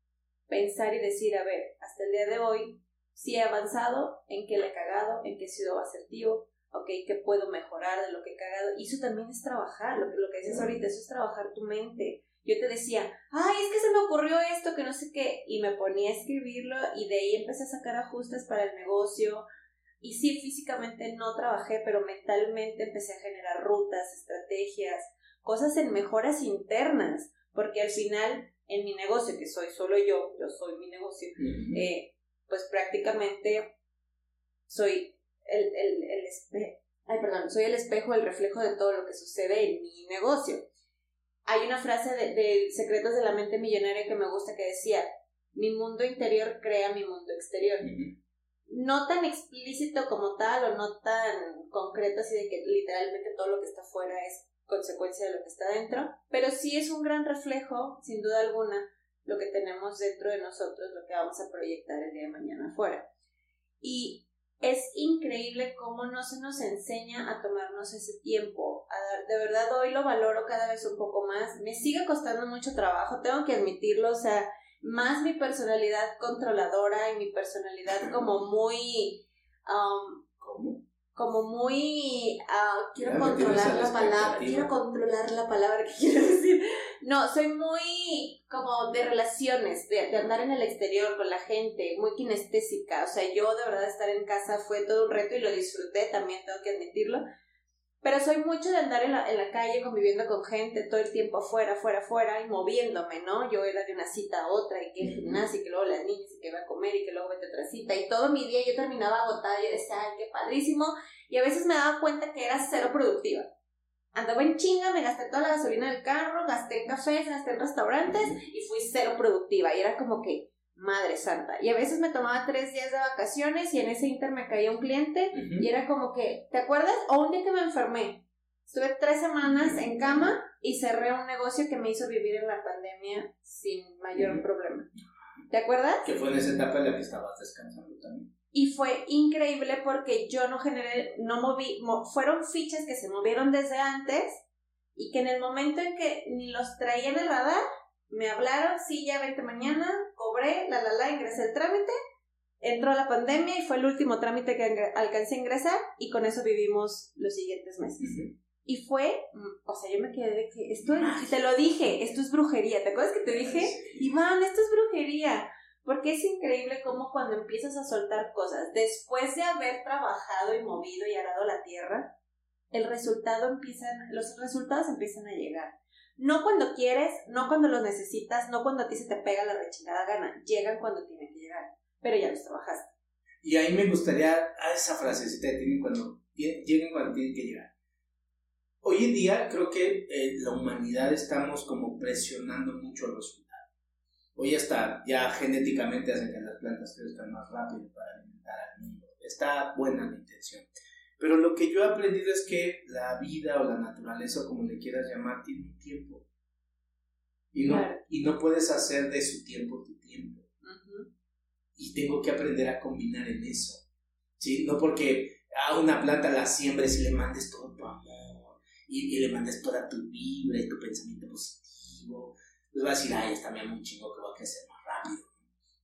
pensar y decir, a ver, hasta el día de hoy si he avanzado, en qué le he cagado, en qué he sido asertivo, ok, qué puedo mejorar de lo que he cagado. Y eso también es trabajar, lo que, lo que dices ahorita, eso es trabajar tu mente. Yo te decía, ay, es que se me ocurrió esto, que no sé qué, y me ponía a escribirlo y de ahí empecé a sacar ajustes para el negocio. Y sí, físicamente no trabajé, pero mentalmente empecé a generar rutas, estrategias, cosas en mejoras internas, porque al final en mi negocio, que soy solo yo, yo soy mi negocio, eh, pues prácticamente soy el, el, el espejo, ay, perdón, soy el espejo, el reflejo de todo lo que sucede en mi negocio. Hay una frase de, Secretos de la Mente Millonaria que me gusta que decía, mi mundo interior crea mi mundo exterior. No tan explícito como tal o no tan concreto así de que literalmente todo lo que está afuera es consecuencia de lo que está dentro, pero sí es un gran reflejo, sin duda alguna, lo que tenemos dentro de nosotros, lo que vamos a proyectar el día de mañana afuera. Y es increíble cómo no se nos enseña a tomarnos ese tiempo. A de verdad hoy lo valoro cada vez un poco más. Me sigue costando mucho trabajo, tengo que admitirlo, o sea, más mi personalidad controladora y mi personalidad como muy... Um. Como muy uh, quiero controlar la palabra quiero controlar la palabra que quiero decir. No soy muy como de relaciones de, de, andar en el exterior con la gente muy kinestésica. O sea yo de verdad estar en casa fue todo un reto y lo disfruté también tengo que admitirlo pero soy mucho de andar en la, en la calle conviviendo con gente todo el tiempo afuera, afuera, afuera y moviéndome, ¿no? Yo era de una cita a otra y que el gimnasio y que luego las niñas y que iba a comer y que luego vete a otra cita y todo mi día yo terminaba agotada y yo decía, ay, qué padrísimo y a veces me daba cuenta que era cero productiva. Andaba en chinga, me gasté toda la gasolina del carro, gasté en cafés, gasté en restaurantes y fui cero productiva y era como que, Madre Santa. Y a veces me tomaba tres días de vacaciones y en ese inter me caía un cliente y era como que, ¿te acuerdas? O un día que me enfermé. Estuve tres semanas en cama y cerré un negocio que me hizo vivir en la pandemia sin mayor problema. ¿Te acuerdas?
Que fue en esa etapa en la que estabas descansando también.
Y fue increíble porque yo no generé, no moví, fueron fichas que se movieron desde antes y que en el momento en que ni los traía en el radar, me hablaron, sí, ya vente mañana, la, la, la, ingresé el trámite, entró la pandemia y fue el último trámite que alcancé a ingresar y con eso vivimos los siguientes meses. Y fue, mm, o sea, yo me quedé de que esto, te lo dije, esto es brujería. ¿Te acuerdas que te dije? Iván, esto es brujería. Porque es increíble cómo cuando empiezas a soltar cosas, después de haber trabajado y movido y arado la tierra, el resultado empiezan, los resultados empiezan a llegar. No cuando quieres, no cuando los necesitas, no cuando a ti se te pega la rechingada gana. Llegan cuando tienen que llegar, pero ya los trabajaste.
Y ahí me gustaría a esa frasecita de tienen cuando lleguen cuando tienen que llegar. Hoy en día creo que eh, la humanidad estamos como presionando mucho al resultado. Hoy hasta ya genéticamente hacen que las plantas crezcan más rápido para alimentar al mundo. Está buena la intención. Pero lo que yo he aprendido es que la vida o la naturaleza, o como le quieras llamar, tiene un tiempo. Y no, y no puedes hacer de su tiempo tu tiempo. Y tengo que aprender a combinar en eso. ¿sí? No porque a una planta la siembres y le mandes todo tu amor, y, le mandes toda tu vibra y tu pensamiento positivo. Pues va a decir, ay, está muy chingo que va a crecer más rápido.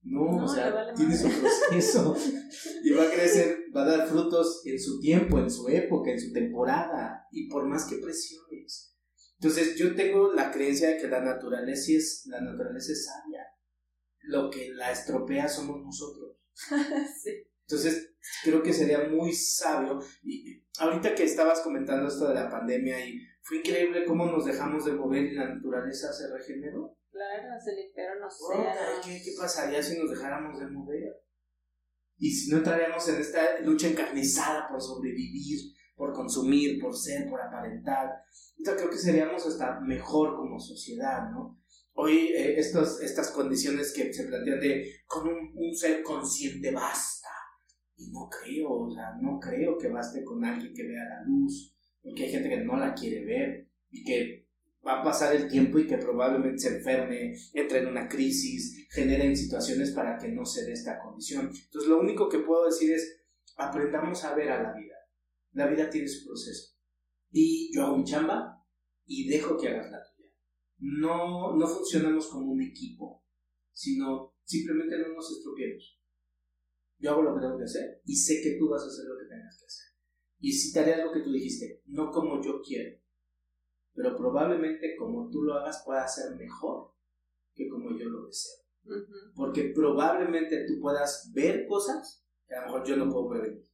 No, o sea, tiene su proceso y va a crecer, va a dar frutos en su tiempo, en su época, en su temporada y por más que presiones. Entonces yo tengo la creencia de que la naturaleza es, la naturaleza es sabia. Lo que la estropea somos nosotros. Entonces creo que sería muy sabio. Y ahorita que estabas comentando esto de la pandemia y fue increíble cómo nos dejamos de mover y la naturaleza se regeneró.
Claro, se limpiaron los
¿qué, ¿Qué pasaría si nos dejáramos de mover? Y si no entraríamos en esta lucha encarnizada por sobrevivir, por consumir, por ser, por aparentar. Entonces creo que seríamos hasta mejor como sociedad, ¿no? Hoy eh, estos, estas condiciones que se plantean de con un, un, ser consciente basta. Y no creo, o sea, no creo que baste con alguien que vea la luz, porque hay gente que no la quiere ver y que va a pasar el tiempo y que probablemente se enferme, entre en una crisis, generen situaciones para que no se dé esta condición. Entonces lo único que puedo decir es, aprendamos a ver a la vida. La vida tiene su proceso. Y yo hago mi chamba y dejo que hagas la tuya. No, no funcionamos como un equipo, sino simplemente no nos estropeemos. yo hago lo que tengo que hacer y sé que tú vas a hacer lo que tengas que hacer. Y haré algo que tú dijiste, no como yo quiero, pero probablemente como tú lo hagas pueda ser mejor que como yo lo deseo. Porque probablemente tú puedas ver cosas que a lo mejor yo no puedo prevenir.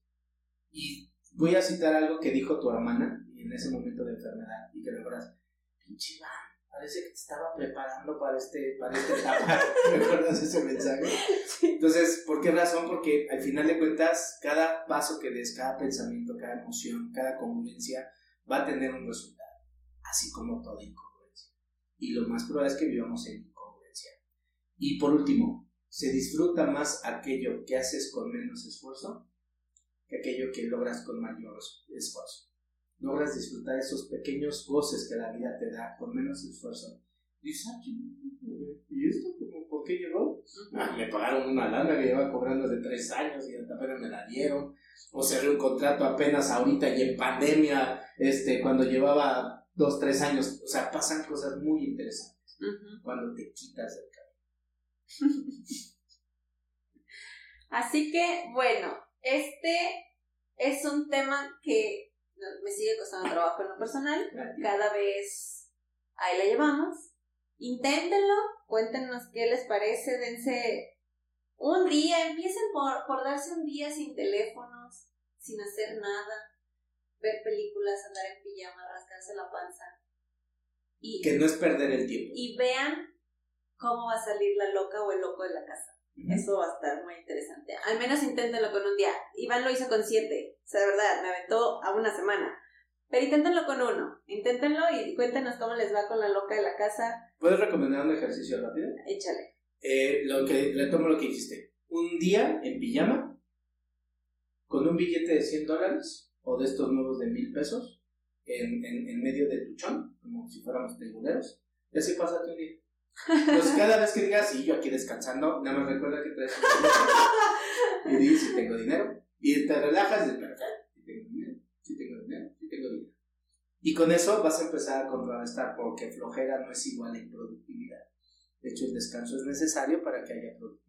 Y voy a citar algo que dijo tu hermana en ese momento de enfermedad y que recuerdas, pinche parece que te estaba preparando para este para esta etapa. ¿Recuerdas ese mensaje? Entonces, ¿por qué razón? Porque al final de cuentas, cada paso que des, cada pensamiento, cada emoción, cada congruencia va a tener un resultado, así como toda incongruencia. Y lo más probable es que vivamos en incongruencia. Y por último, ¿se disfruta más aquello que haces con menos esfuerzo que aquello que logras con mayor esfuerzo? logras disfrutar esos pequeños goces que la vida te da con menos esfuerzo. Dices, ah, ¿y esto por qué llegó? Ah, me pagaron una lana que lleva cobrando de tres años y apenas me la dieron. O cerré un contrato apenas ahorita y en pandemia, este, cuando llevaba dos, tres años. O sea, pasan cosas muy interesantes cuando te quitas del camino.
Así que, bueno, este es un tema que me sigue costando trabajo en lo personal. Cada vez ahí la llevamos. Inténtenlo, cuéntenos qué les parece, dense un día, empiecen por, por darse un día sin teléfonos, sin hacer nada, ver películas, andar en pijama, rascarse la panza.
Y, que no es perder el tiempo.
Y vean cómo va a salir la loca o el loco de la casa. Eso va a estar muy interesante. Al menos inténtenlo con un día. Iván lo hizo con siete. O sea, de verdad, me aventó a una semana. Pero inténtenlo con uno. Inténtenlo y cuéntenos cómo les va con la loca de la casa.
¿Puedes recomendar un ejercicio rápido?
Échale.
Eh, lo que, le tomo lo que dijiste. Un día en pijama, con un billete de 100 dólares o de estos nuevos de mil pesos, en, en, en medio de tu chón, como si fuéramos tribuneros. Y así pásate un día. Entonces, cada vez que digas, sí, yo aquí descansando, nada más recuerda que traes un Y dices, si tengo dinero. Y te relajas y dices, perfecto, si tengo dinero, si tengo dinero, si tengo dinero. Y con eso vas a empezar a contrarrestar, porque flojera no es igual en productividad. De hecho, el descanso es necesario para que haya productividad.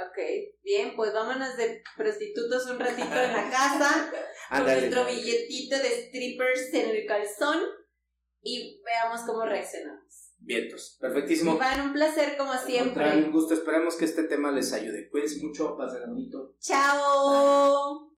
Ok, bien, pues vámonos de prostitutos un ratito en la casa, con nuestro billetito de strippers en el calzón y veamos cómo reaccionamos.
Vientos. Perfectísimo.
Iván, un placer como siempre.
Un gusto. Esperamos que este tema les ayude. Cuídense mucho. Pasen bonito.
Chao.